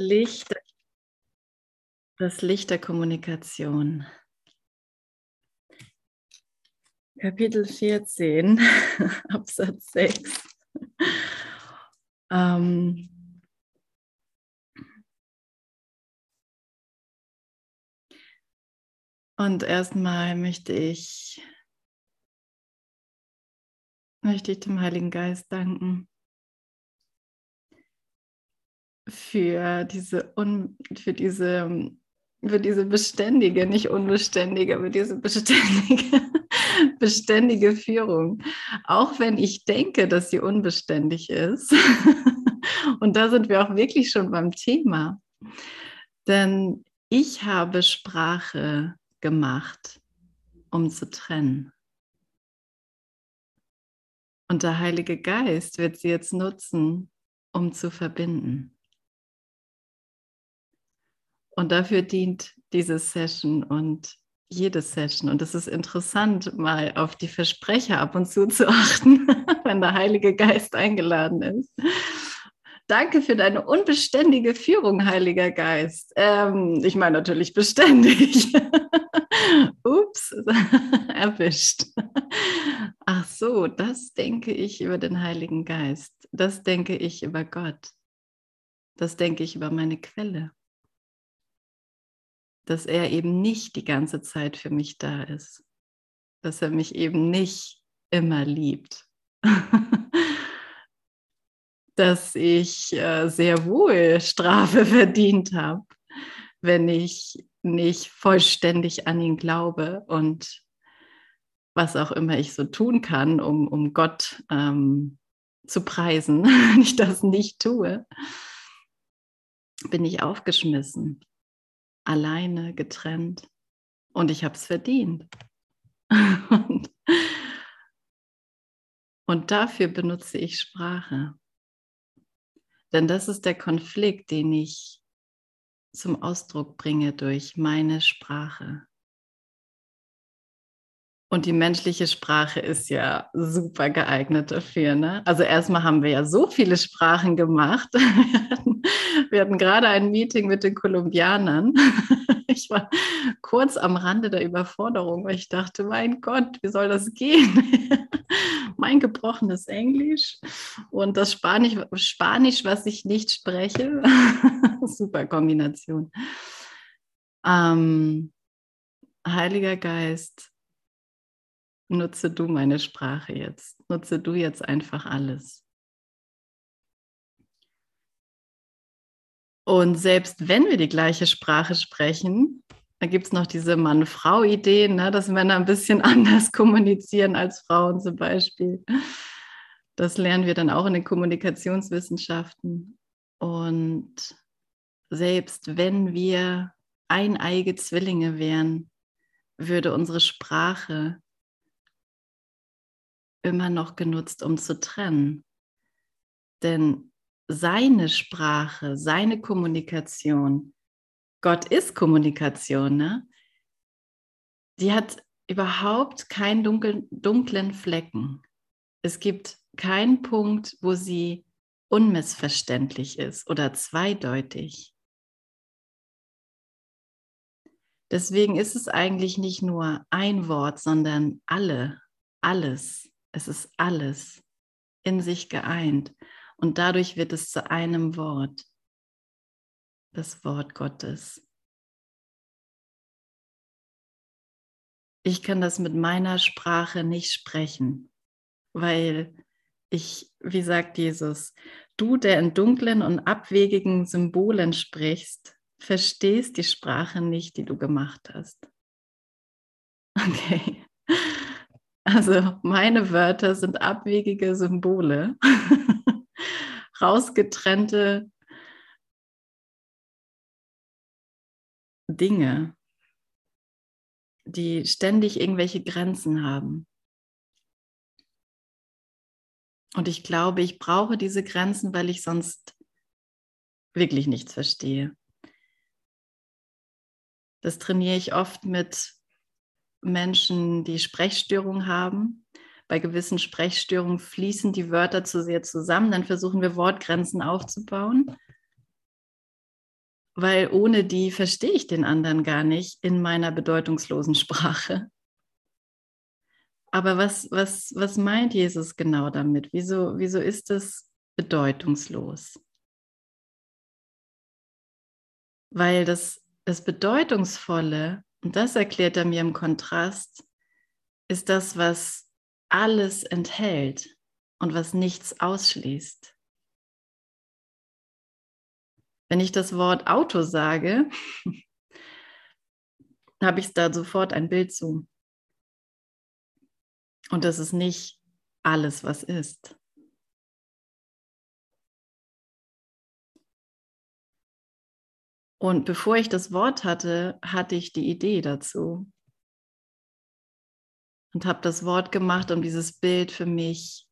Licht, das Licht der Kommunikation. Kapitel 14, Absatz 6. Ähm, und erstmal möchte ich, möchte ich dem Heiligen Geist danken für diese, un, für diese, für diese beständige, nicht unbeständige, aber diese beständige, beständige Führung. Auch wenn ich denke, dass sie unbeständig ist. Und da sind wir auch wirklich schon beim Thema. Denn ich habe Sprache gemacht, um zu trennen. Und der Heilige Geist wird sie jetzt nutzen, um zu verbinden. Und dafür dient diese Session und jede Session. Und es ist interessant, mal auf die Versprecher ab und zu zu achten, wenn der Heilige Geist eingeladen ist. Danke für deine unbeständige Führung, Heiliger Geist. Ähm, ich meine natürlich beständig. Ups, erwischt. Ach so, das denke ich über den Heiligen Geist. Das denke ich über Gott. Das denke ich über meine Quelle dass er eben nicht die ganze Zeit für mich da ist, dass er mich eben nicht immer liebt, dass ich äh, sehr wohl Strafe verdient habe, wenn ich nicht vollständig an ihn glaube und was auch immer ich so tun kann, um, um Gott ähm, zu preisen, wenn ich das nicht tue, bin ich aufgeschmissen alleine, getrennt. Und ich habe es verdient. und, und dafür benutze ich Sprache. Denn das ist der Konflikt, den ich zum Ausdruck bringe durch meine Sprache. Und die menschliche Sprache ist ja super geeignet dafür. Ne? Also erstmal haben wir ja so viele Sprachen gemacht. Wir hatten, gerade ein Meeting mit den Kolumbianern. Ich war kurz am Rande der Überforderung, weil ich dachte, mein Gott, wie soll das gehen? Mein gebrochenes Englisch und das Spanisch, Spanisch was ich nicht spreche. Super Kombination. Ähm, Heiliger Geist, nutze du meine Sprache jetzt. Nutze du jetzt einfach alles. Und selbst wenn wir die gleiche Sprache sprechen, da gibt es noch diese Mann-Frau-Idee, ne, dass Männer ein bisschen anders kommunizieren als Frauen zum Beispiel. Das lernen wir dann auch in den Kommunikationswissenschaften. Und selbst wenn wir eineige Zwillinge wären, würde unsere Sprache immer noch genutzt, um zu trennen. Denn seine Sprache, seine Kommunikation, Gott ist Kommunikation, ne? die hat überhaupt keinen dunkel, dunklen Flecken. Es gibt keinen Punkt, wo sie unmissverständlich ist oder zweideutig. Deswegen ist es eigentlich nicht nur ein Wort, sondern alle, alles. Es ist alles in sich geeint. Und dadurch wird es zu einem Wort, das Wort Gottes. Ich kann das mit meiner Sprache nicht sprechen, weil ich, wie sagt Jesus, du, der in dunklen und abwegigen Symbolen sprichst, verstehst die Sprache nicht, die du gemacht hast. Okay. Also meine Wörter sind abwegige Symbole, rausgetrennte Dinge, die ständig irgendwelche Grenzen haben. Und ich glaube, ich brauche diese Grenzen, weil ich sonst wirklich nichts verstehe. Das trainiere ich oft mit Menschen, die Sprechstörungen haben. Bei gewissen Sprechstörungen fließen die Wörter zu sehr zusammen. Dann versuchen wir Wortgrenzen aufzubauen. weil ohne die verstehe ich den anderen gar nicht in meiner bedeutungslosen Sprache. Aber was, was, was meint Jesus genau damit? Wieso, wieso ist es bedeutungslos? Weil das, das Bedeutungsvolle, und das erklärt er mir im Kontrast, ist das, was alles enthält und was nichts ausschließt. Wenn ich das Wort Auto sage, habe ich da sofort ein Bild zu. Und das ist nicht alles, was ist. Und bevor ich das Wort hatte, hatte ich die Idee dazu. Und habe das Wort gemacht, um dieses Bild für mich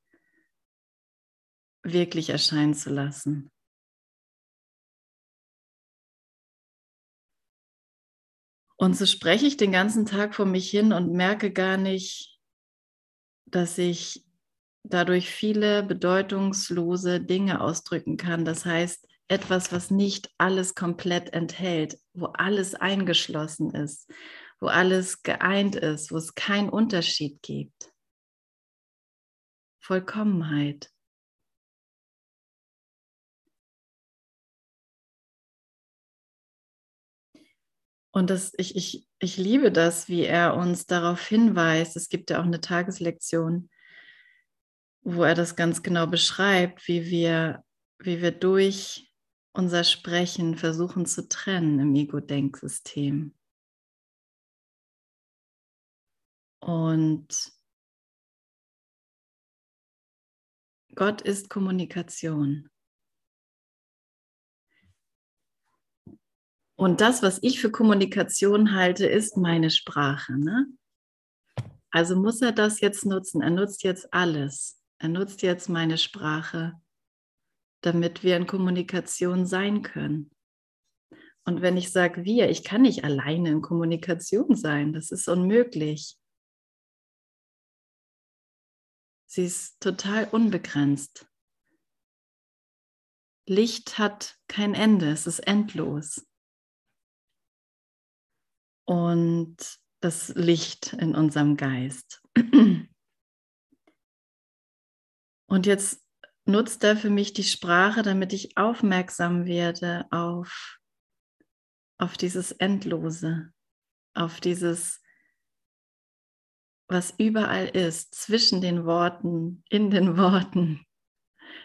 wirklich erscheinen zu lassen. Und so spreche ich den ganzen Tag vor mich hin und merke gar nicht, dass ich dadurch viele bedeutungslose Dinge ausdrücken kann. Das heißt, etwas, was nicht alles komplett enthält, wo alles eingeschlossen ist, wo alles geeint ist, wo es keinen Unterschied gibt. Vollkommenheit. Und das, ich, ich, ich liebe das, wie er uns darauf hinweist. Es gibt ja auch eine Tageslektion, wo er das ganz genau beschreibt, wie wir, wie wir durch unser Sprechen versuchen zu trennen im Ego-Denksystem. Und Gott ist Kommunikation. Und das, was ich für Kommunikation halte, ist meine Sprache. Ne? Also muss er das jetzt nutzen. Er nutzt jetzt alles. Er nutzt jetzt meine Sprache, damit wir in Kommunikation sein können. Und wenn ich sage wir, ich kann nicht alleine in Kommunikation sein, das ist unmöglich. Sie ist total unbegrenzt. Licht hat kein Ende, es ist endlos und das Licht in unserem Geist. Und jetzt nutzt er für mich die Sprache, damit ich aufmerksam werde auf, auf dieses Endlose, auf dieses, was überall ist, zwischen den Worten, in den Worten,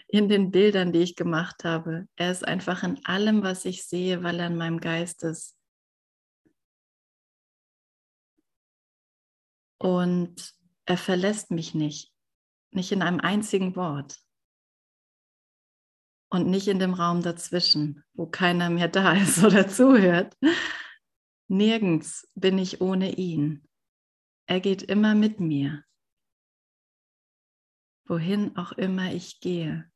in den Bildern, die ich gemacht habe. Er ist einfach in allem, was ich sehe, weil er in meinem Geist ist. Und er verlässt mich nicht, nicht in einem einzigen Wort und nicht in dem Raum dazwischen, wo keiner mehr da ist oder zuhört. Nirgends bin ich ohne ihn. Er geht immer mit mir, wohin auch immer ich gehe.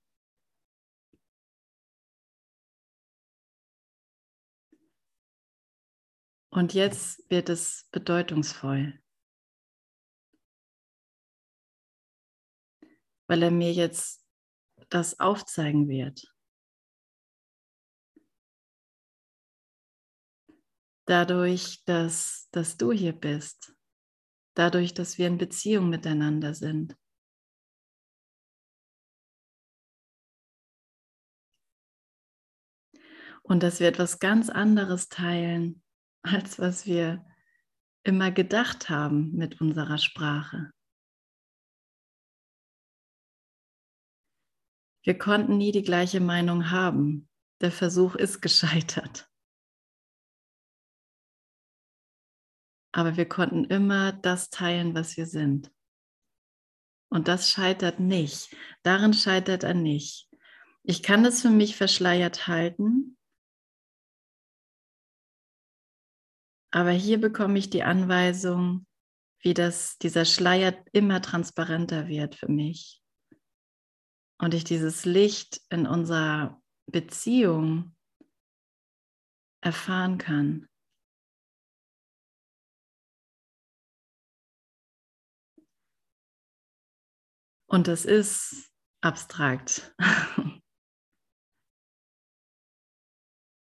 Und jetzt wird es bedeutungsvoll. weil er mir jetzt das aufzeigen wird. Dadurch, dass, dass du hier bist, dadurch, dass wir in Beziehung miteinander sind. Und dass wir etwas ganz anderes teilen, als was wir immer gedacht haben mit unserer Sprache. Wir konnten nie die gleiche Meinung haben. Der Versuch ist gescheitert. Aber wir konnten immer das teilen, was wir sind. Und das scheitert nicht. Darin scheitert er nicht. Ich kann es für mich verschleiert halten, aber hier bekomme ich die Anweisung, wie das, dieser Schleier immer transparenter wird für mich und ich dieses Licht in unserer Beziehung erfahren kann. Und es ist abstrakt.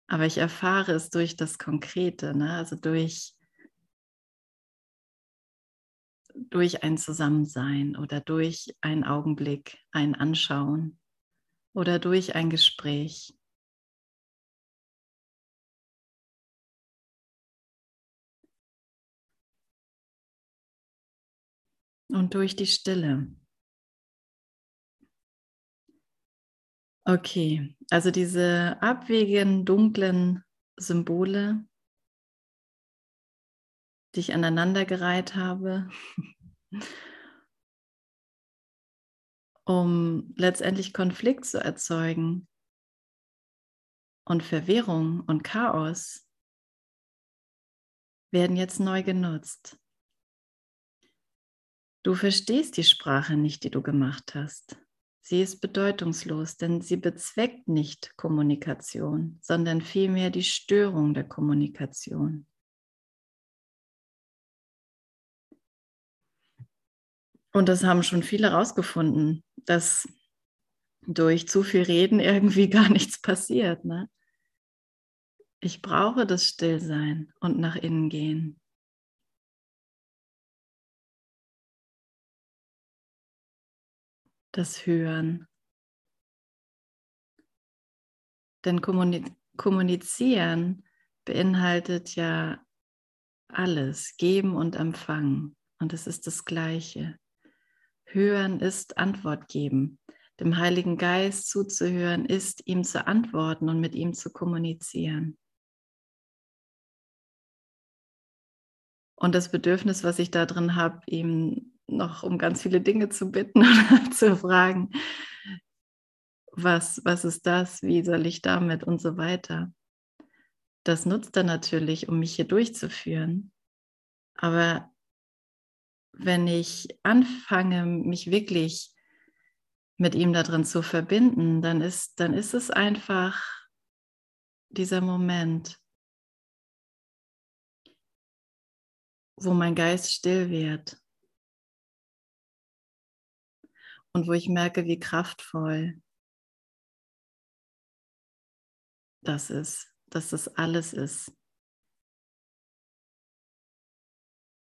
Aber ich erfahre es durch das Konkrete, ne? also durch, durch ein Zusammensein oder durch einen Augenblick, ein Anschauen oder durch ein Gespräch. Und durch die Stille. Okay, also diese abwegigen, dunklen Symbole, die ich aneinandergereiht habe, um letztendlich Konflikt zu erzeugen und Verwirrung und Chaos, werden jetzt neu genutzt. Du verstehst die Sprache nicht, die du gemacht hast. Sie ist bedeutungslos, denn sie bezweckt nicht Kommunikation, sondern vielmehr die Störung der Kommunikation. Und das haben schon viele herausgefunden, dass durch zu viel Reden irgendwie gar nichts passiert. Ne? Ich brauche das Stillsein und nach innen gehen. Das Hören. Denn kommunizieren beinhaltet ja alles, geben und empfangen. Und es ist das Gleiche. Hören ist Antwort geben. Dem Heiligen Geist zuzuhören ist, ihm zu antworten und mit ihm zu kommunizieren. Und das Bedürfnis, was ich da drin habe, ihm noch um ganz viele Dinge zu bitten oder zu fragen, was, was ist das, wie soll ich damit und so weiter. Das nutzt er natürlich, um mich hier durchzuführen. Aber wenn ich anfange, mich wirklich mit ihm da drin zu verbinden, dann ist, dann ist es einfach dieser Moment, wo mein Geist still wird und wo ich merke, wie kraftvoll das ist, dass das alles ist.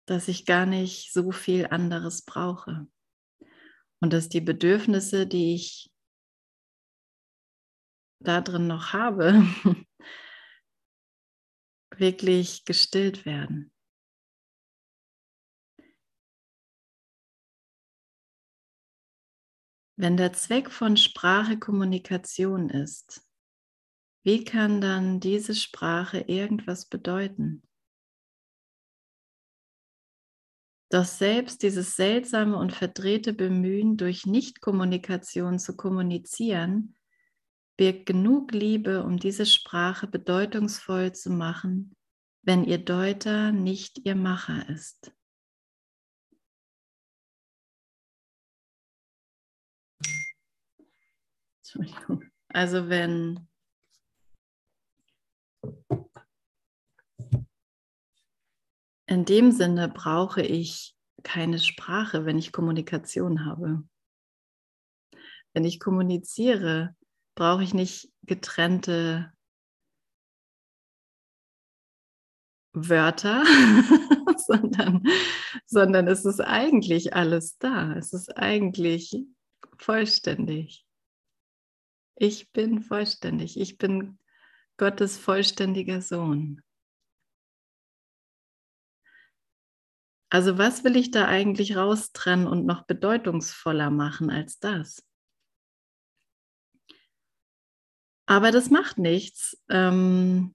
Dass ich gar nicht so viel anderes brauche. Und dass die Bedürfnisse, die ich da drin noch habe, wirklich gestillt werden. Wenn der Zweck von Sprache Kommunikation ist, wie kann dann diese Sprache irgendwas bedeuten? Doch selbst dieses seltsame und verdrehte Bemühen, durch Nichtkommunikation zu kommunizieren, birgt genug Liebe, um diese Sprache bedeutungsvoll zu machen, wenn ihr Deuter nicht ihr Macher ist. Also wenn in dem Sinne brauche ich keine Sprache, wenn ich Kommunikation habe. Wenn ich kommuniziere, brauche ich nicht getrennte Wörter, sondern, sondern es ist eigentlich alles da. Es ist eigentlich vollständig. Ich bin vollständig. Ich bin Gottes vollständiger Sohn. Also was will ich da eigentlich raustrennen und noch bedeutungsvoller machen als das? Aber das macht nichts, ähm,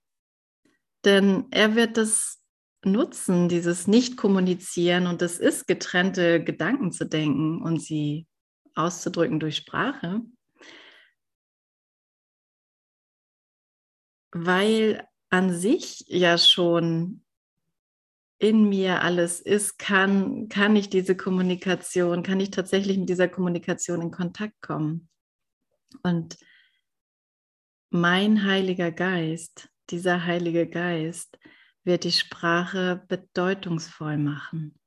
denn er wird das nutzen, dieses Nicht-Kommunizieren und das ist getrennte Gedanken zu denken und sie auszudrücken durch Sprache, weil an sich ja schon in mir alles ist, kann, kann ich diese Kommunikation, kann ich tatsächlich mit dieser Kommunikation in Kontakt kommen. Und mein Heiliger Geist, dieser Heilige Geist, wird die Sprache bedeutungsvoll machen,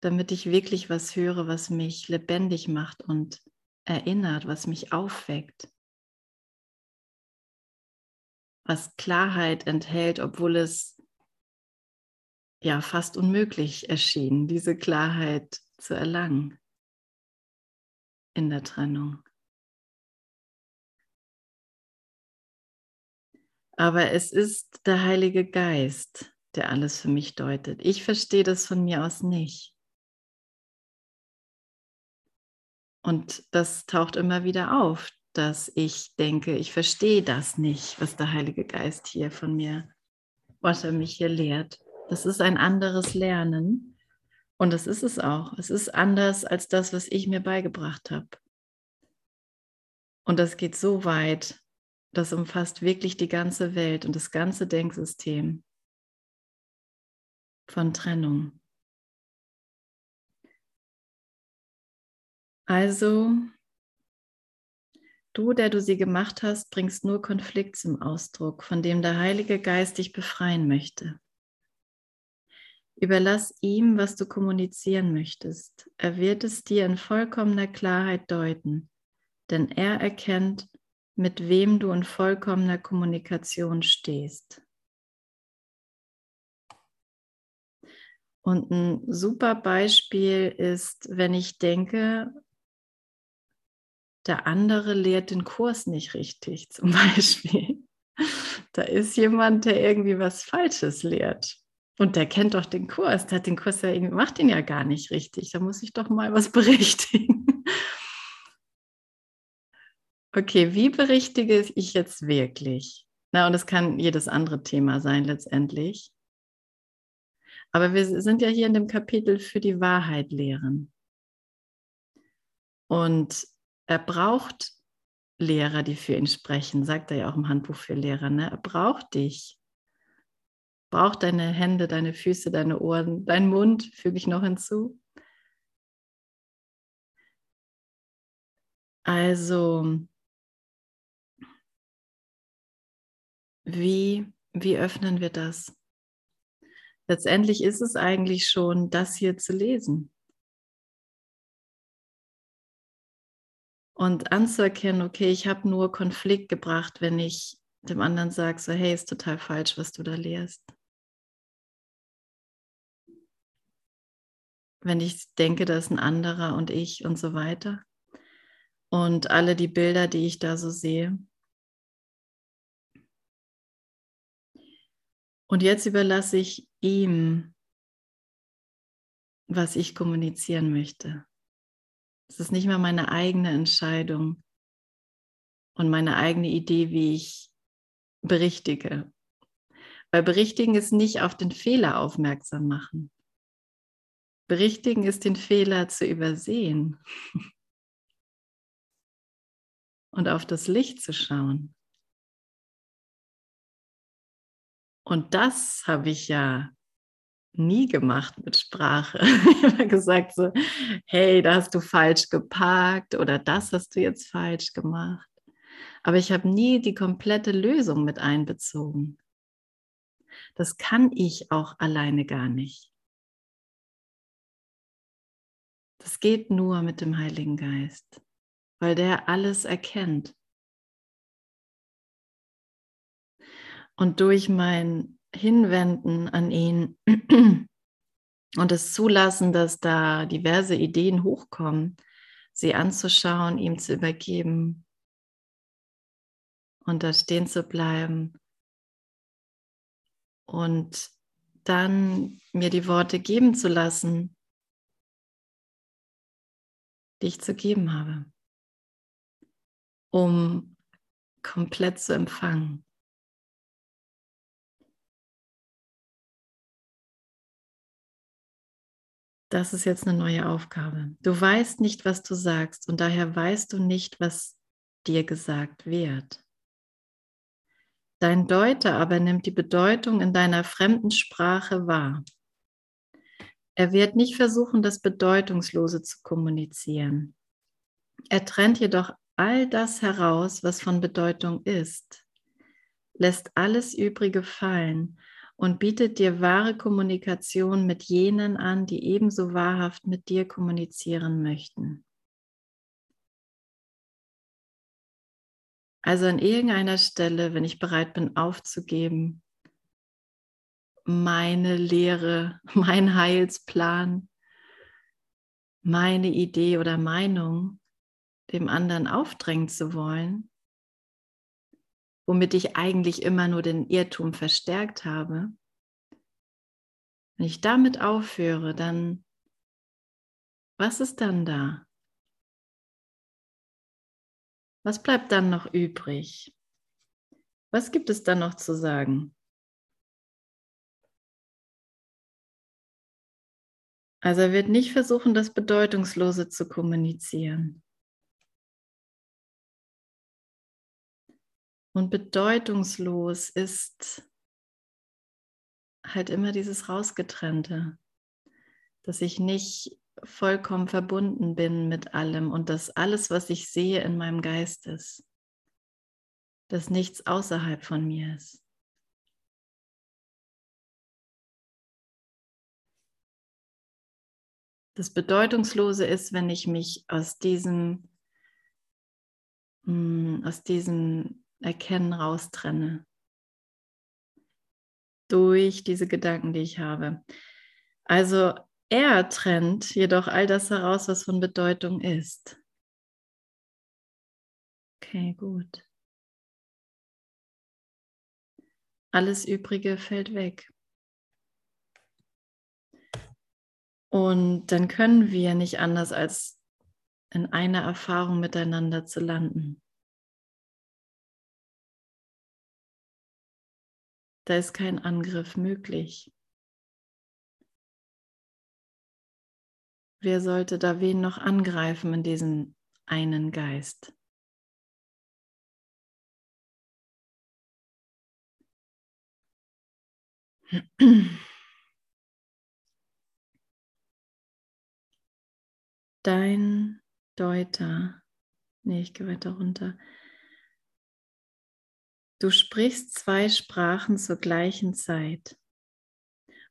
damit ich wirklich was höre, was mich lebendig macht und erinnert, was mich aufweckt. was Klarheit enthält, obwohl es ja fast unmöglich erschien, diese Klarheit zu erlangen in der Trennung. Aber es ist der Heilige Geist, der alles für mich deutet. Ich verstehe das von mir aus nicht. Und das taucht immer wieder auf, dass ich denke, ich verstehe das nicht, was der Heilige Geist hier von mir, was er mich hier lehrt. Das ist ein anderes Lernen. Und das ist es auch. Es ist anders als das, was ich mir beigebracht habe. Und das geht so weit, das umfasst wirklich die ganze Welt und das ganze Denksystem von Trennung. Also, du, der du sie gemacht hast, bringst nur Konflikt zum Ausdruck, von dem der Heilige Geist dich befreien möchte. Überlass ihm, was du kommunizieren möchtest. Er wird es dir in vollkommener Klarheit deuten, denn er erkennt, mit wem du in vollkommener Kommunikation stehst. Und ein super Beispiel ist, wenn ich denke, der andere lehrt den Kurs nicht richtig, zum Beispiel. Da ist jemand, der irgendwie was Falsches lehrt. Und der kennt doch den Kurs, der hat den Kurs ja irgendwie, macht ihn ja gar nicht richtig. Da muss ich doch mal was berichtigen. Okay, wie berichtige ich jetzt wirklich? Na, und es kann jedes andere Thema sein letztendlich. Aber wir sind ja hier in dem Kapitel für die Wahrheit lehren. Und er braucht Lehrer, die für ihn sprechen, sagt er ja auch im Handbuch für Lehrer. Ne? Er braucht dich. Braucht deine Hände, deine Füße, deine Ohren, dein Mund, füge ich noch hinzu. Also, wie, wie öffnen wir das? Letztendlich ist es eigentlich schon, das hier zu lesen. und anzuerkennen, okay, ich habe nur Konflikt gebracht, wenn ich dem anderen sage, so hey, ist total falsch, was du da lehrst. Wenn ich denke, da ist ein anderer und ich und so weiter. Und alle die Bilder, die ich da so sehe. Und jetzt überlasse ich ihm, was ich kommunizieren möchte. Es ist nicht mehr meine eigene Entscheidung und meine eigene Idee, wie ich berichtige. Weil berichtigen ist nicht auf den Fehler aufmerksam machen. Berichtigen ist den Fehler zu übersehen und auf das Licht zu schauen. Und das habe ich ja nie gemacht mit Sprache. Ich habe gesagt so, hey, da hast du falsch geparkt oder das hast du jetzt falsch gemacht. Aber ich habe nie die komplette Lösung mit einbezogen. Das kann ich auch alleine gar nicht. Das geht nur mit dem Heiligen Geist, weil der alles erkennt. Und durch mein Hinwenden an ihn und es zulassen, dass da diverse Ideen hochkommen, sie anzuschauen, ihm zu übergeben und da stehen zu bleiben und dann mir die Worte geben zu lassen, die ich zu geben habe, um komplett zu empfangen. das ist jetzt eine neue Aufgabe. Du weißt nicht, was du sagst und daher weißt du nicht, was dir gesagt wird. Dein Deuter aber nimmt die Bedeutung in deiner fremden Sprache wahr. Er wird nicht versuchen, das Bedeutungslose zu kommunizieren. Er trennt jedoch all das heraus, was von Bedeutung ist, lässt alles Übrige fallen und bietet dir wahre Kommunikation mit jenen an, die ebenso wahrhaft mit dir kommunizieren möchten. Also an irgendeiner Stelle, wenn ich bereit bin aufzugeben, meine Lehre, mein Heilsplan, meine Idee oder Meinung dem anderen aufdrängen zu wollen, womit ich eigentlich immer nur den Irrtum verstärkt habe, wenn ich damit aufhöre, dann, was ist dann da? Was bleibt dann noch übrig? Was gibt es dann noch zu sagen? Also er wird nicht versuchen, das Bedeutungslose zu kommunizieren. Und bedeutungslos ist halt immer dieses Rausgetrennte, dass ich nicht vollkommen verbunden bin mit allem und dass alles, was ich sehe, in meinem Geist ist, dass nichts außerhalb von mir ist. Das Bedeutungslose ist, wenn ich mich aus diesem, hm, aus diesem Erkennen raustrenne. Durch diese Gedanken, die ich habe. Also er trennt jedoch all das heraus, was von Bedeutung ist. Okay, gut. Alles Übrige fällt weg. Und dann können wir nicht anders, als in einer Erfahrung miteinander zu landen. Da ist kein Angriff möglich. Wer sollte da wen noch angreifen in diesen einen Geist? Dein Deuter, nee, ich gehe weiter runter. Du sprichst zwei Sprachen zur gleichen Zeit.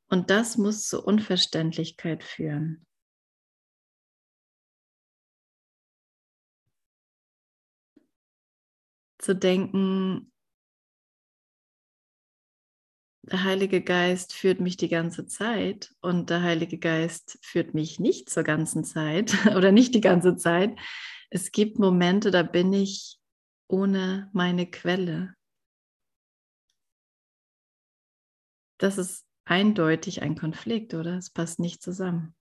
Und das muss zur Unverständlichkeit führen. Zu denken, der Heilige Geist führt mich die ganze Zeit und der Heilige Geist führt mich nicht zur ganzen Zeit oder nicht die ganze Zeit. Es gibt Momente, da bin ich ohne meine Quelle. das ist eindeutig ein Konflikt, oder? Es passt nicht zusammen.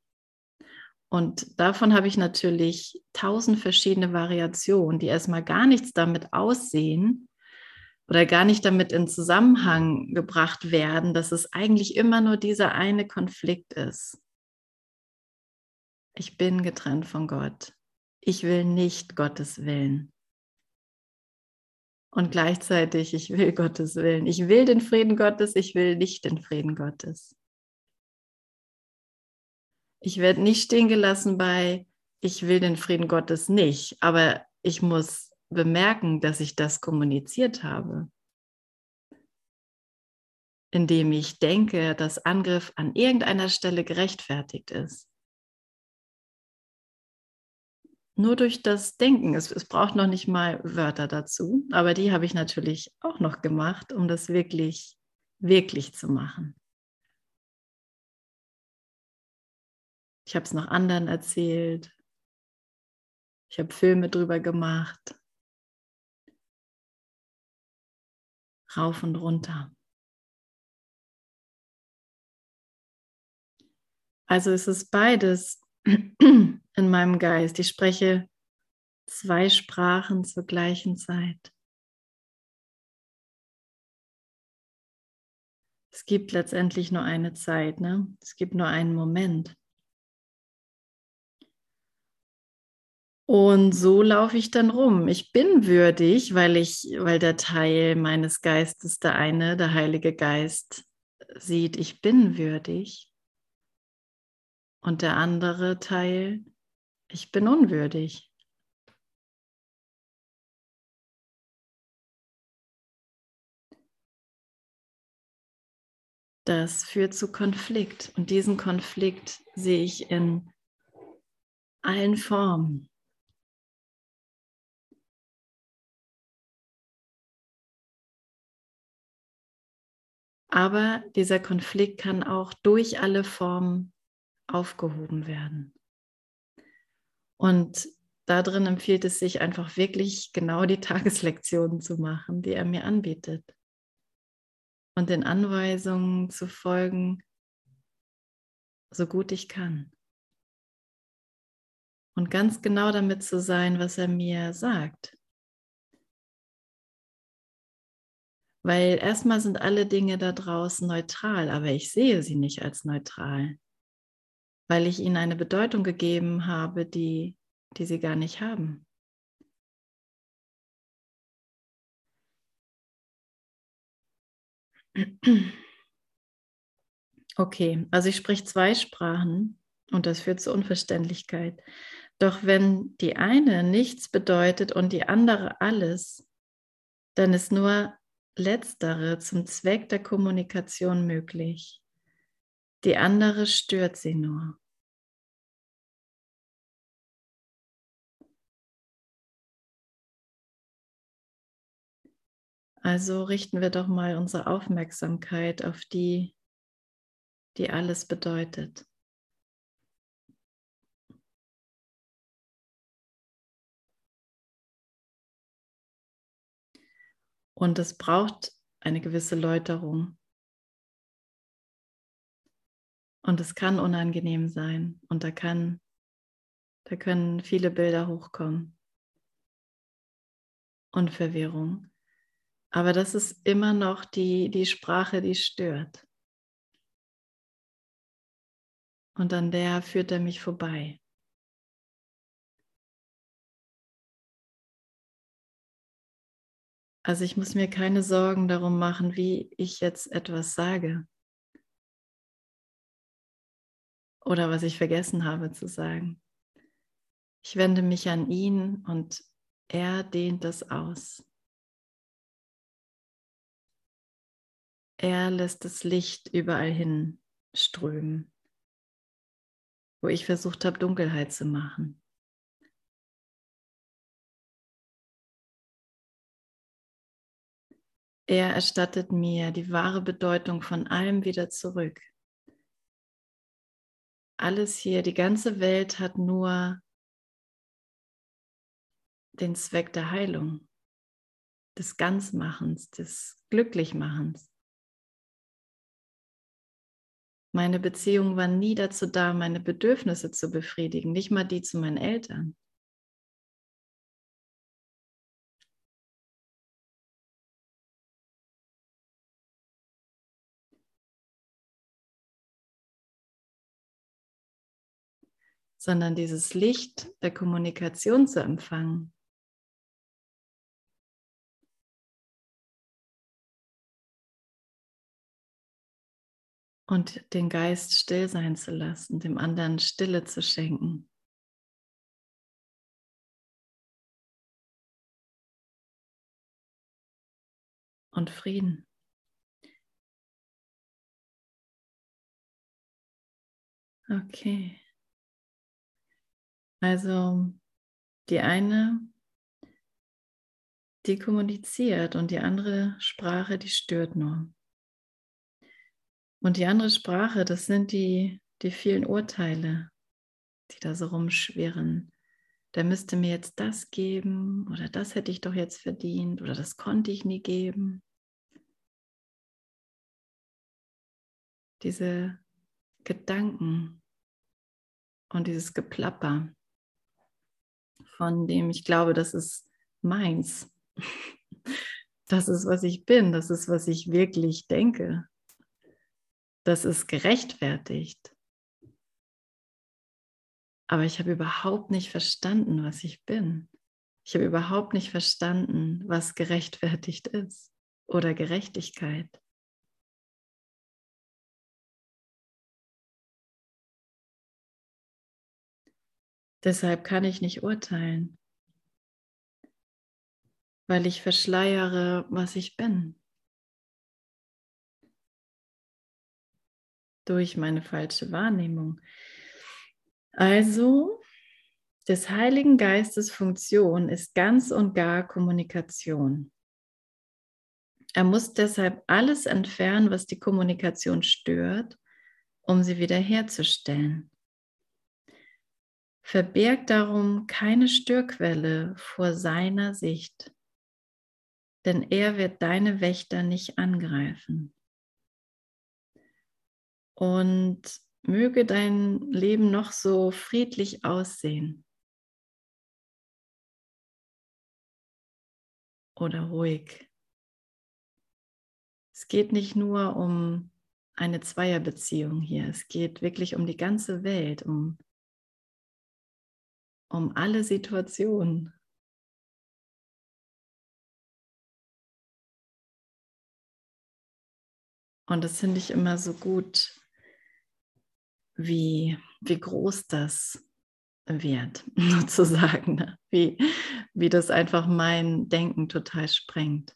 Und davon habe ich natürlich tausend verschiedene Variationen, die erstmal gar nichts damit aussehen oder gar nicht damit in Zusammenhang gebracht werden, dass es eigentlich immer nur dieser eine Konflikt ist. Ich bin getrennt von Gott. Ich will nicht Gottes Willen und gleichzeitig, ich will Gottes Willen. Ich will den Frieden Gottes, ich will nicht den Frieden Gottes. Ich werde nicht stehen gelassen bei, ich will den Frieden Gottes nicht, aber ich muss bemerken, dass ich das kommuniziert habe, indem ich denke, dass Angriff an irgendeiner Stelle gerechtfertigt ist. nur durch das Denken. Es, es, braucht noch nicht mal Wörter dazu, aber die habe ich natürlich auch noch gemacht, um das wirklich, wirklich zu machen. Ich habe es noch anderen erzählt. Ich habe Filme drüber gemacht. Rauf und runter. Also es ist beides in meinem Geist. Ich spreche zwei Sprachen zur gleichen Zeit. Es gibt letztendlich nur eine Zeit, ne? Es gibt nur einen Moment. Und so laufe ich dann rum. Ich bin würdig, weil ich, weil der Teil meines Geistes, der eine, der Heilige Geist, sieht, ich bin würdig. Und der andere Teil ich bin unwürdig. Das führt zu Konflikt und diesen Konflikt sehe ich in allen Formen. Aber dieser Konflikt kann auch durch alle Formen aufgehoben werden. Und darin empfiehlt es sich einfach wirklich genau die Tageslektionen zu machen, die er mir anbietet. Und den Anweisungen zu folgen, so gut ich kann. Und ganz genau damit zu sein, was er mir sagt. Weil erstmal sind alle Dinge da draußen neutral, aber ich sehe sie nicht als neutral, weil ich ihnen eine Bedeutung gegeben habe, die, die sie gar nicht haben. Okay, also ich spreche zwei Sprachen und das führt zur Unverständlichkeit. Doch wenn die eine nichts bedeutet und die andere alles, dann ist nur letztere zum Zweck der Kommunikation möglich. Die andere stört sie nur. Also richten wir doch mal unsere Aufmerksamkeit auf die, die alles bedeutet. Und es braucht eine gewisse Läuterung. Und es kann unangenehm sein und da kann, da können viele Bilder hochkommen und Verwirrung. Aber das ist immer noch die, die Sprache, die stört. Und an der führt er mich vorbei. Also ich muss mir keine Sorgen darum machen, wie ich jetzt etwas sage. Oder was ich vergessen habe zu sagen. Ich wende mich an ihn und er dehnt das aus. Er lässt das Licht überall hin strömen, wo ich versucht habe, Dunkelheit zu machen. Er erstattet mir die wahre Bedeutung von allem wieder zurück. Alles hier, die ganze Welt hat nur den Zweck der Heilung, des Ganzmachens, des Glücklichmachens. Meine Beziehung war nie dazu da, meine Bedürfnisse zu befriedigen, nicht mal die zu meinen Eltern. Sondern dieses Licht der Kommunikation zu empfangen. Und den Geist still sein zu lassen, dem anderen Stille zu schenken. Und Frieden. Okay. Also die eine, die kommuniziert und die andere Sprache, die stört nur. Und die andere Sprache, das sind die, die vielen Urteile, die da so rumschwirren. Der müsste mir jetzt das geben oder das hätte ich doch jetzt verdient oder das konnte ich nie geben. Diese Gedanken und dieses Geplapper von dem ich glaube, das ist meins. Das ist, was ich bin. Das ist, was ich wirklich denke. Das ist gerechtfertigt. Aber ich habe überhaupt nicht verstanden, was ich bin. Ich habe überhaupt nicht verstanden, was gerechtfertigt ist oder Gerechtigkeit. Deshalb kann ich nicht urteilen, weil ich verschleiere, was ich bin. Durch meine falsche Wahrnehmung. Also, des Heiligen Geistes Funktion ist ganz und gar Kommunikation. Er muss deshalb alles entfernen, was die Kommunikation stört, um sie wiederherzustellen. Verberg darum keine Störquelle vor seiner Sicht, denn er wird deine Wächter nicht angreifen. Und möge dein Leben noch so friedlich aussehen oder ruhig. Es geht nicht nur um eine Zweierbeziehung hier, es geht wirklich um die ganze Welt, um, um alle Situationen. Und das finde ich immer so gut, wie, wie groß das wird, sozusagen, ne? wie, wie das einfach mein Denken total sprengt.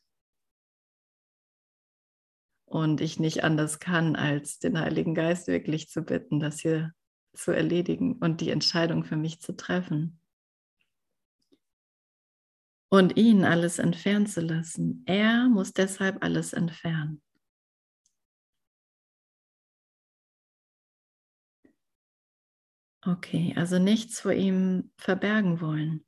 Und ich nicht anders kann, als den Heiligen Geist wirklich zu bitten, das hier zu erledigen und die Entscheidung für mich zu treffen. Und ihn alles entfernen zu lassen. Er muss deshalb alles entfernen. Okay, also nichts vor ihm verbergen wollen.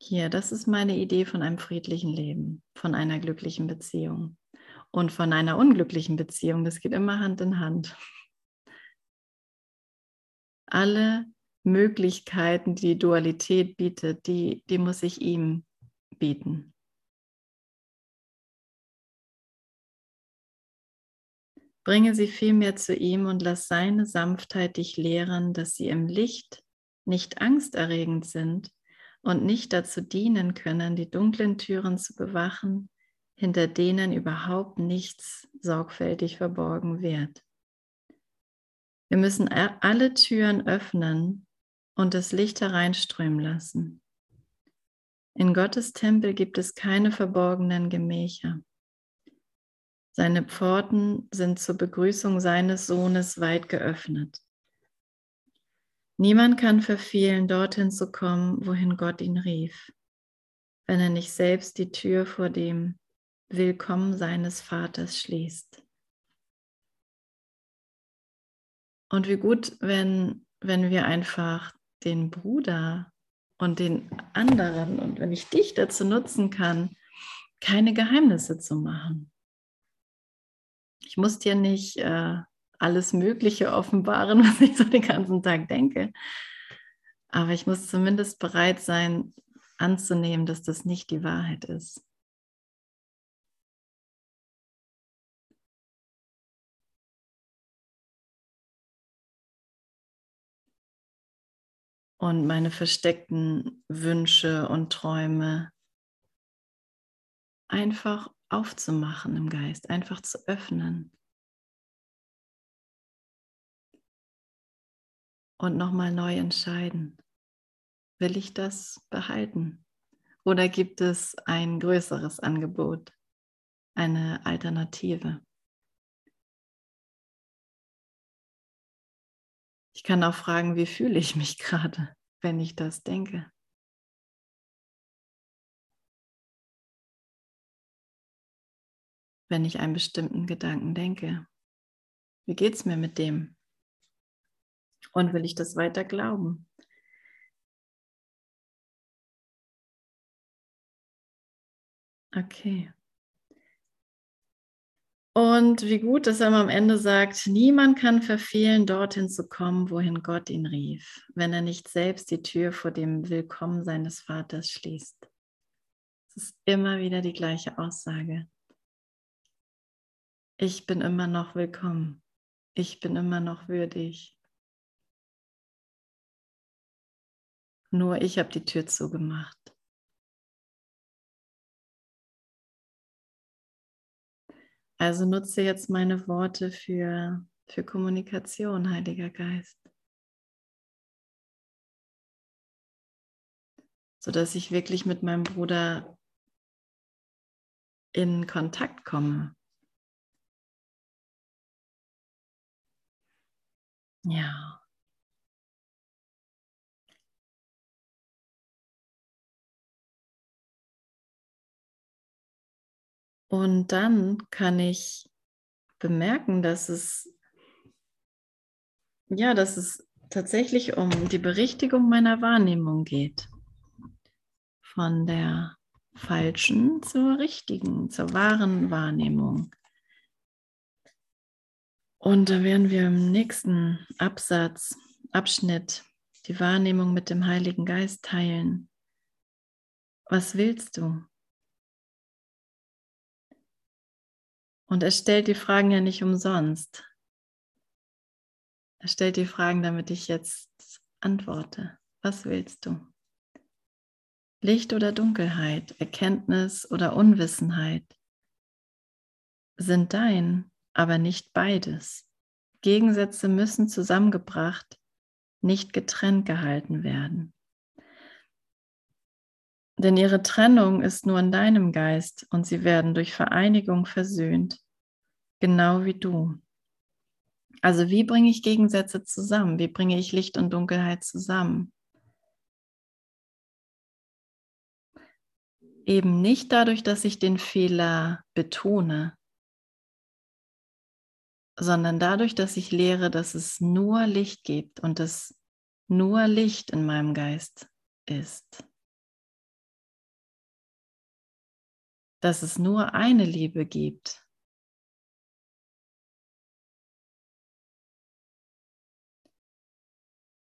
Hier, das ist meine Idee von einem friedlichen Leben, von einer glücklichen Beziehung und von einer unglücklichen Beziehung. Das geht immer Hand in Hand. Alle Möglichkeiten, die Dualität bietet, die, die muss ich ihm bieten. Bringe sie vielmehr zu ihm und lass seine Sanftheit dich lehren, dass sie im Licht nicht angsterregend sind und nicht dazu dienen können, die dunklen Türen zu bewachen, hinter denen überhaupt nichts sorgfältig verborgen wird. Wir müssen alle Türen öffnen und das Licht hereinströmen lassen. In Gottes Tempel gibt es keine verborgenen Gemächer. Seine Pforten sind zur Begrüßung seines Sohnes weit geöffnet. Niemand kann verfehlen, dorthin zu kommen, wohin Gott ihn rief, wenn er nicht selbst die Tür vor dem Willkommen seines Vaters schließt. Und wie gut, wenn, wenn wir einfach den Bruder und den anderen und wenn ich dich dazu nutzen kann, keine Geheimnisse zu machen. Ich muss dir nicht äh, alles Mögliche offenbaren, was ich so den ganzen Tag denke. Aber ich muss zumindest bereit sein, anzunehmen, dass das nicht die Wahrheit ist. Und meine versteckten Wünsche und Träume einfach aufzumachen im Geist, einfach zu öffnen. Und nochmal neu entscheiden. Will ich das behalten? Oder gibt es ein größeres Angebot, eine Alternative? Ich kann auch fragen, wie fühle ich mich gerade, wenn ich das denke? wenn ich einen bestimmten Gedanken denke? Wie geht es mir mit dem? Und will ich das weiter glauben? Okay. Und wie gut, dass er am Ende sagt, niemand kann verfehlen, dorthin zu kommen, wohin Gott ihn rief, wenn er nicht selbst die Tür vor dem Willkommen seines Vaters schließt. Es ist immer wieder die gleiche Aussage. Ich bin immer noch willkommen. Ich bin immer noch würdig. Nur ich habe die Tür zugemacht. Also nutze jetzt meine Worte für, für Kommunikation, Heiliger Geist. Sodass ich wirklich mit meinem Bruder in Kontakt komme. Ja. Und dann kann ich bemerken, dass es ja, dass es tatsächlich um die Berichtigung meiner Wahrnehmung geht. Von der falschen zur richtigen, zur wahren Wahrnehmung. Und da werden wir im nächsten Absatz, Abschnitt, die Wahrnehmung mit dem Heiligen Geist teilen. Was willst du? Und er stellt die Fragen ja nicht umsonst. Er stellt die Fragen, damit ich jetzt antworte. Was willst du? Licht oder Dunkelheit, Erkenntnis oder Unwissenheit sind dein, aber nicht beides. Gegensätze müssen zusammengebracht, nicht getrennt gehalten werden. Denn ihre Trennung ist nur in deinem Geist und sie werden durch Vereinigung versöhnt, genau wie du. Also wie bringe ich Gegensätze zusammen? Wie bringe ich Licht und Dunkelheit zusammen? Eben nicht dadurch, dass ich den Fehler betone, sondern dadurch, dass ich lehre, dass es nur Licht gibt und es nur Licht in meinem Geist ist. Dass es nur eine Liebe gibt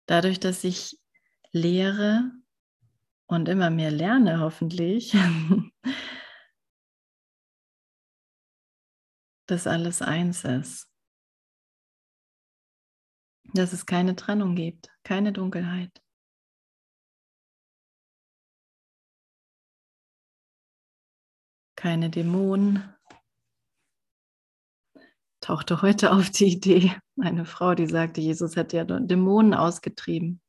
dadurch, dass ich lehre und immer mehr lerne, hoffentlich, dass alles eins ist. Dass es keine Trennung gibt, keine Dunkelheit. Keine Dämonen, tauchte heute auf die Idee, eine Frau, die sagte, Jesus hat ja Dämonen ausgetrieben.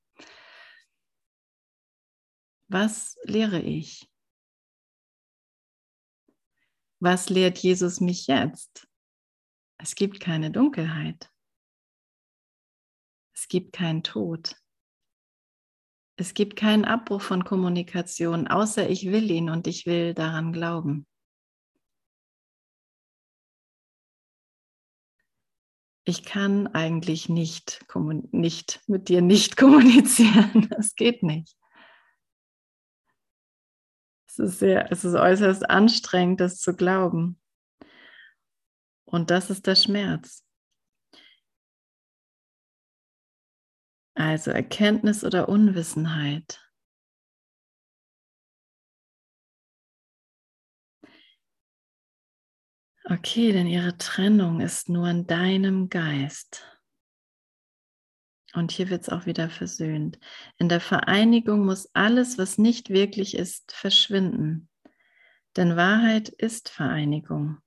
Was lehre ich? Was lehrt Jesus mich jetzt? Es gibt keine Dunkelheit. Es gibt keinen Tod. Es gibt keinen Abbruch von Kommunikation, außer ich will ihn und ich will daran glauben. Ich kann eigentlich nicht, nicht mit dir nicht kommunizieren. Das geht nicht. Es ist, sehr, es ist äußerst anstrengend, das zu glauben. Und das ist der Schmerz. Also Erkenntnis oder Unwissenheit. Okay, denn ihre Trennung ist nur in deinem Geist. Und hier wird es auch wieder versöhnt. In der Vereinigung muss alles, was nicht wirklich ist, verschwinden. Denn Wahrheit ist Vereinigung.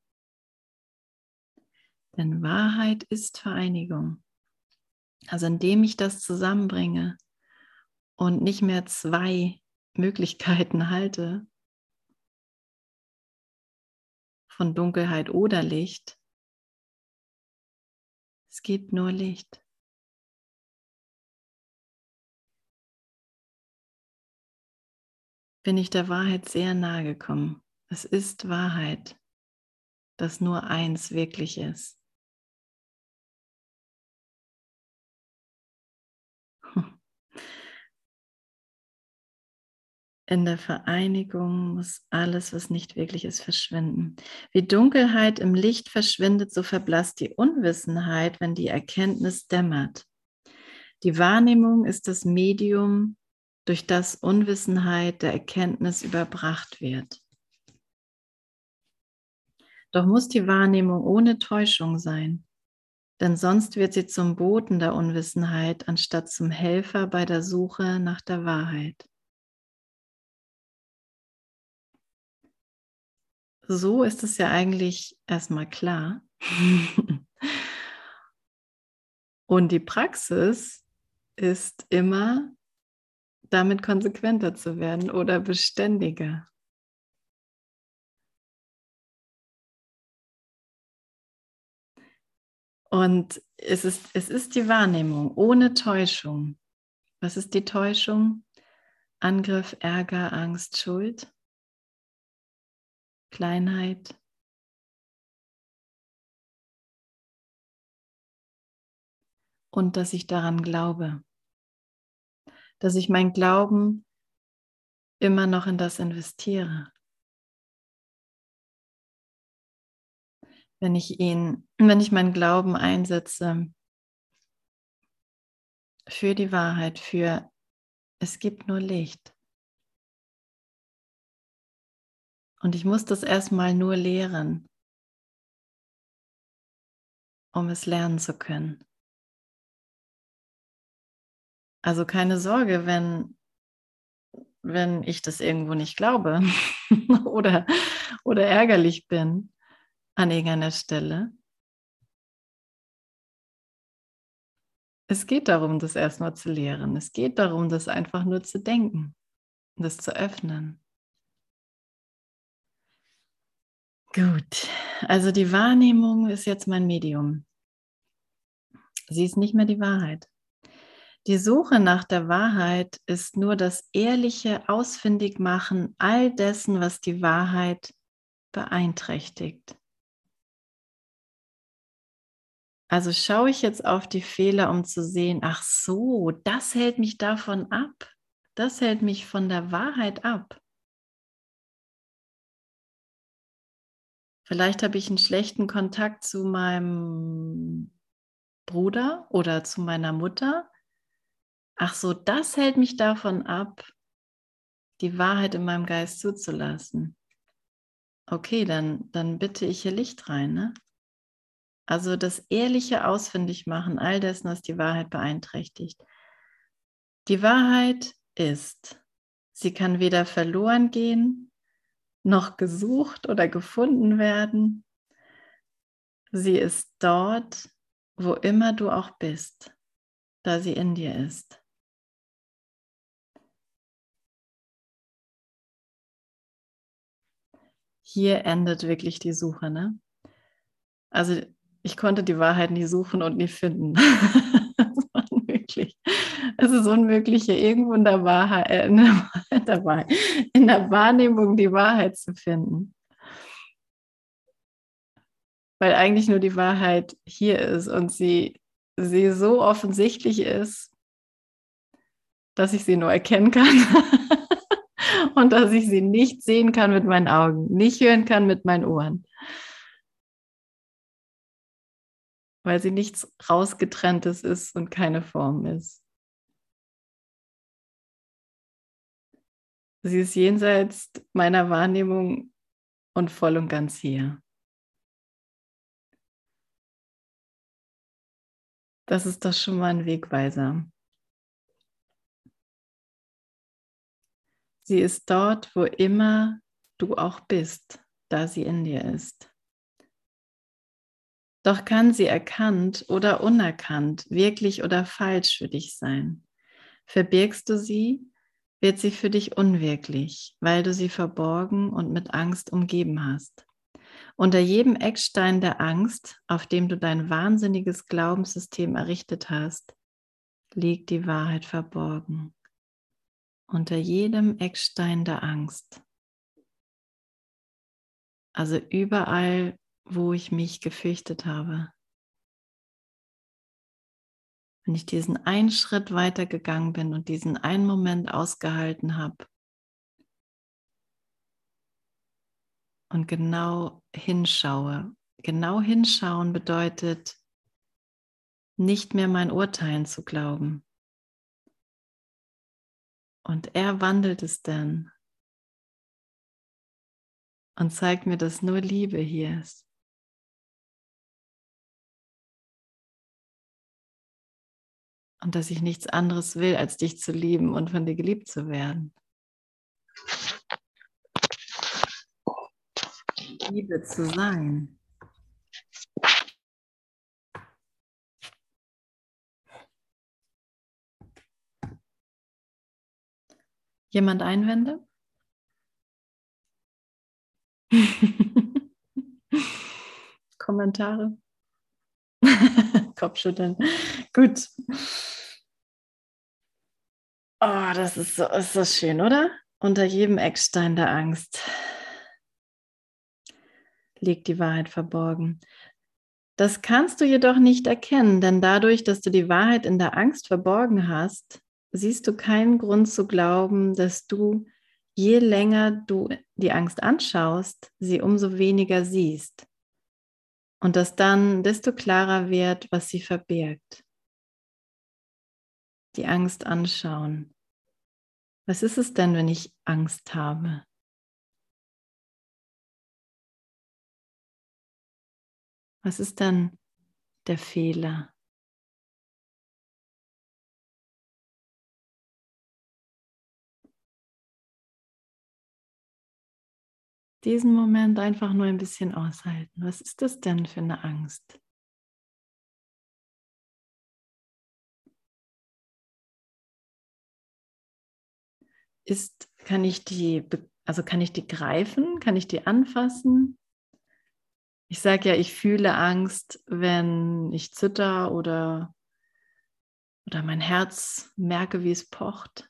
Denn Wahrheit ist Vereinigung. Also indem ich das zusammenbringe und nicht mehr zwei Möglichkeiten halte, von Dunkelheit oder Licht. Es gibt nur Licht. Bin ich der Wahrheit sehr nahe gekommen. Es ist Wahrheit, dass nur eins wirklich ist. In der Vereinigung muss alles, was nicht wirklich ist, verschwinden. Wie Dunkelheit im Licht verschwindet, so verblasst die Unwissenheit, wenn die Erkenntnis dämmert. Die Wahrnehmung ist das Medium, durch das Unwissenheit der Erkenntnis überbracht wird. Doch muss die Wahrnehmung ohne Täuschung sein, denn sonst wird sie zum Boten der Unwissenheit anstatt zum Helfer bei der Suche nach der Wahrheit. So ist es ja eigentlich erstmal klar. Und die Praxis ist immer, damit konsequenter zu werden oder beständiger. Und es ist, es ist die Wahrnehmung ohne Täuschung. Was ist die Täuschung? Angriff, Ärger, Angst, Schuld. Kleinheit. Und dass ich daran glaube, dass ich mein Glauben immer noch in das investiere. Wenn ich ihn, wenn ich meinen Glauben einsetze für die Wahrheit, für es gibt nur Licht. Und ich muss das erstmal nur lehren, um es lernen zu können. Also keine Sorge, wenn, wenn ich das irgendwo nicht glaube oder, oder ärgerlich bin an irgendeiner Stelle. Es geht darum, das erstmal zu lehren. Es geht darum, das einfach nur zu denken, das zu öffnen. Gut, also die Wahrnehmung ist jetzt mein Medium. Sie ist nicht mehr die Wahrheit. Die Suche nach der Wahrheit ist nur das ehrliche Ausfindigmachen all dessen, was die Wahrheit beeinträchtigt. Also schaue ich jetzt auf die Fehler, um zu sehen, ach so, das hält mich davon ab. Das hält mich von der Wahrheit ab. Vielleicht habe ich einen schlechten Kontakt zu meinem Bruder oder zu meiner Mutter. Ach so, das hält mich davon ab, die Wahrheit in meinem Geist zuzulassen. Okay, dann, dann bitte ich hier Licht rein. Ne? Also das ehrliche Ausfindigmachen all dessen, was die Wahrheit beeinträchtigt. Die Wahrheit ist, sie kann weder verloren gehen noch gesucht oder gefunden werden. Sie ist dort, wo immer du auch bist, da sie in dir ist. Hier endet wirklich die Suche, ne? Also ich konnte die Wahrheit nie suchen und nie finden. Es ist unmöglich, hier irgendwo in der, Wahrheit, äh, in, der Wahrheit, in der Wahrnehmung die Wahrheit zu finden. Weil eigentlich nur die Wahrheit hier ist und sie, sie so offensichtlich ist, dass ich sie nur erkennen kann und dass ich sie nicht sehen kann mit meinen Augen, nicht hören kann mit meinen Ohren. weil sie nichts rausgetrenntes ist und keine Form ist. Sie ist jenseits meiner Wahrnehmung und voll und ganz hier. Das ist doch schon mal ein Wegweiser. Sie ist dort, wo immer du auch bist, da sie in dir ist. Doch kann sie erkannt oder unerkannt, wirklich oder falsch für dich sein. Verbirgst du sie, wird sie für dich unwirklich, weil du sie verborgen und mit Angst umgeben hast. Unter jedem Eckstein der Angst, auf dem du dein wahnsinniges Glaubenssystem errichtet hast, liegt die Wahrheit verborgen. Unter jedem Eckstein der Angst. Also überall, wo ich mich gefürchtet habe. Wenn ich diesen einen Schritt weiter gegangen bin und diesen einen Moment ausgehalten habe und genau hinschaue. Genau hinschauen bedeutet, nicht mehr mein Urteilen zu glauben. Und er wandelt es dann und zeigt mir, dass nur Liebe hier ist. Und dass ich nichts anderes will, als dich zu lieben und von dir geliebt zu werden. Liebe zu sein. Jemand Einwände? Kommentare? Kopfschütteln. Gut. Oh, das ist so, ist das schön, oder? Unter jedem Eckstein der Angst liegt die Wahrheit verborgen. Das kannst du jedoch nicht erkennen, denn dadurch, dass du die Wahrheit in der Angst verborgen hast, siehst du keinen Grund zu glauben, dass du, je länger du die Angst anschaust, sie umso weniger siehst. Und dass dann desto klarer wird, was sie verbirgt. Die Angst anschauen. Was ist es denn, wenn ich Angst habe? Was ist dann der Fehler? Diesen Moment einfach nur ein bisschen aushalten. Was ist das denn für eine Angst? Ist, kann ich die, also kann ich die greifen? Kann ich die anfassen? Ich sage ja, ich fühle Angst, wenn ich zitter oder, oder mein Herz merke, wie es pocht.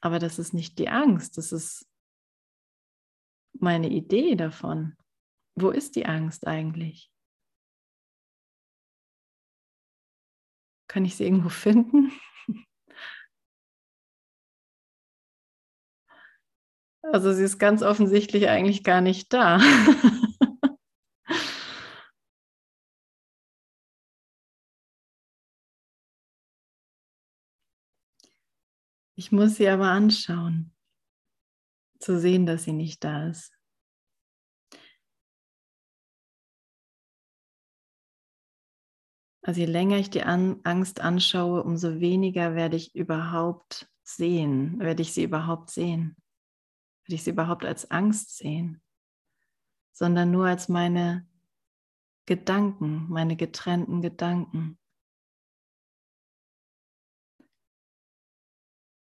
Aber das ist nicht die Angst, das ist meine Idee davon. Wo ist die Angst eigentlich? Kann ich sie irgendwo finden? Also sie ist ganz offensichtlich eigentlich gar nicht da. Ich muss sie aber anschauen, zu sehen, dass sie nicht da ist. Also je länger ich die Angst anschaue, umso weniger werde ich überhaupt sehen, werde ich sie überhaupt sehen, werde ich sie überhaupt als Angst sehen, sondern nur als meine Gedanken, meine getrennten Gedanken.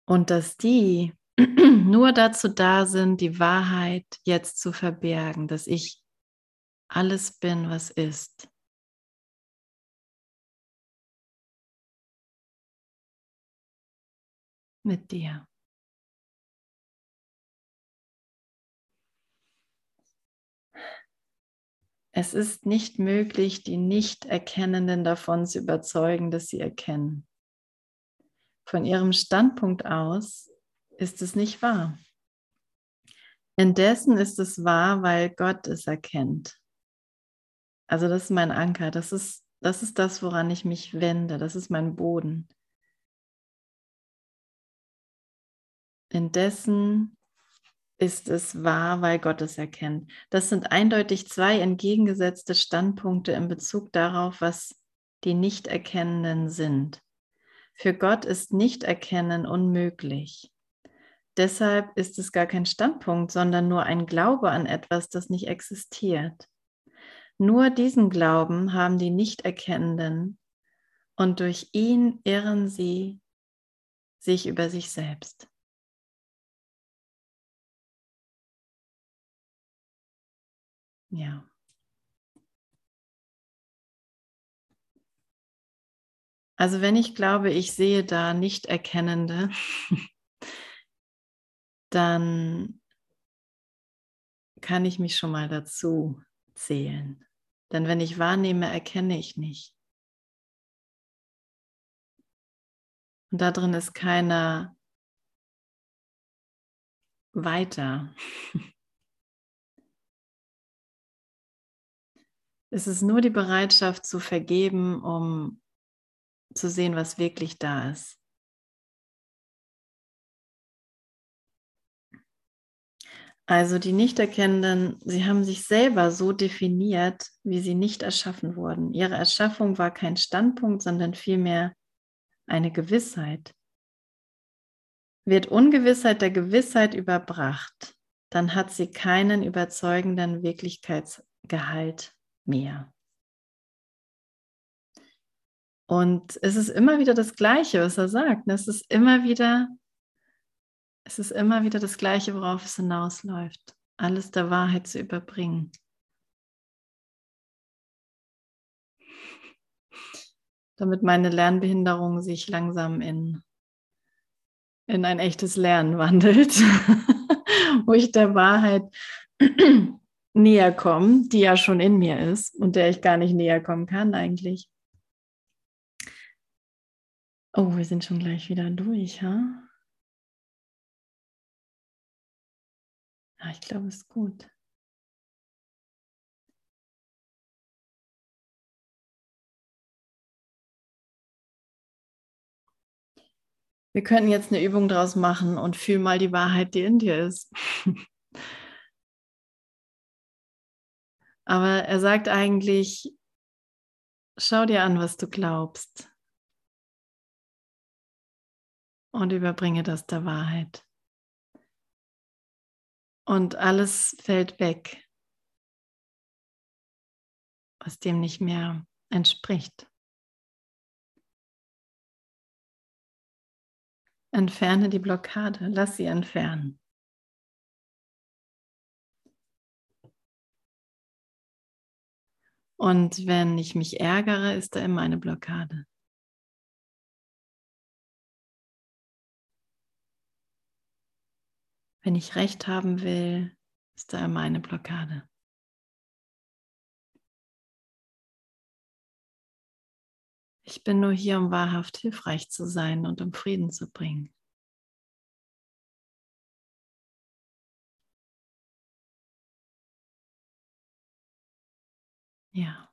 Und dass die nur dazu da sind, die Wahrheit jetzt zu verbergen, dass ich alles bin, was ist. Mit dir. Es ist nicht möglich, die Nicht-Erkennenden davon zu überzeugen, dass sie erkennen. Von ihrem Standpunkt aus ist es nicht wahr. Indessen ist es wahr, weil Gott es erkennt. Also das ist mein Anker, das ist, das ist das, woran ich mich wende, das ist mein Boden. Indessen ist es wahr, weil Gott es erkennt. Das sind eindeutig zwei entgegengesetzte Standpunkte in Bezug darauf, was die Nichterkennenden sind. Für Gott ist Nichterkennen unmöglich. Deshalb ist es gar kein Standpunkt, sondern nur ein Glaube an etwas, das nicht existiert. Nur diesen Glauben haben die Nichterkennenden und durch ihn irren sie sich über sich selbst. Ja. Also wenn ich glaube, ich sehe da Nicht-Erkennende, dann kann ich mich schon mal dazu zählen. Denn wenn ich wahrnehme, erkenne ich nicht. Und da drin ist keiner weiter. Es ist nur die Bereitschaft zu vergeben, um zu sehen, was wirklich da ist. Also die Nichterkennenden, sie haben sich selber so definiert, wie sie nicht erschaffen wurden. Ihre Erschaffung war kein Standpunkt, sondern vielmehr eine Gewissheit. Wird Ungewissheit der Gewissheit überbracht, dann hat sie keinen überzeugenden Wirklichkeitsgehalt mehr. Und es ist immer wieder das Gleiche, was er sagt. Es ist immer wieder, es ist immer wieder das Gleiche, worauf es hinausläuft, alles der Wahrheit zu überbringen. Damit meine Lernbehinderung sich langsam in, in ein echtes Lernen wandelt, wo ich der Wahrheit näher kommen, die ja schon in mir ist und der ich gar nicht näher kommen kann eigentlich. Oh, wir sind schon gleich wieder durch, ha? Ja, ich glaube, es ist gut. Wir könnten jetzt eine Übung draus machen und fühl mal die Wahrheit, die in dir ist. Aber er sagt eigentlich, schau dir an, was du glaubst und überbringe das der Wahrheit. Und alles fällt weg, was dem nicht mehr entspricht. Entferne die Blockade, lass sie entfernen. Und wenn ich mich ärgere, ist da immer eine Blockade. Wenn ich Recht haben will, ist da immer eine Blockade. Ich bin nur hier, um wahrhaft hilfreich zu sein und um Frieden zu bringen. Ja.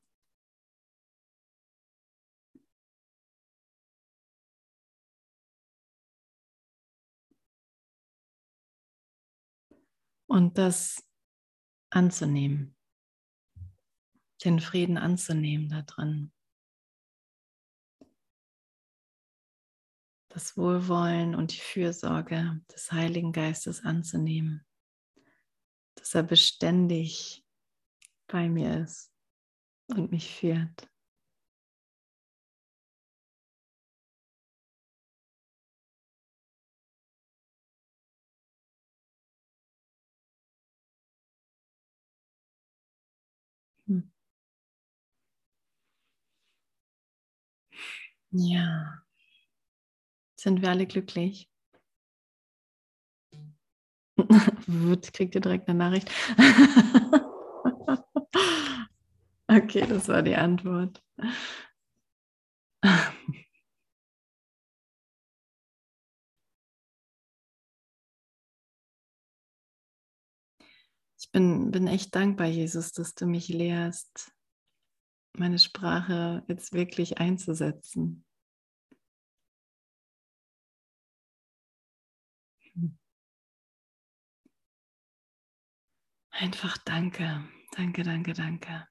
Und das anzunehmen, den Frieden anzunehmen da drin. Das Wohlwollen und die Fürsorge des Heiligen Geistes anzunehmen, dass er beständig bei mir ist und mich führt. Hm. Ja. Sind wir alle glücklich? Kriegt ihr direkt eine Nachricht? okay, das war die Antwort. Ich bin, bin echt dankbar, Jesus, dass du mich lehrst, meine Sprache jetzt wirklich einzusetzen. Einfach danke, danke, danke, danke.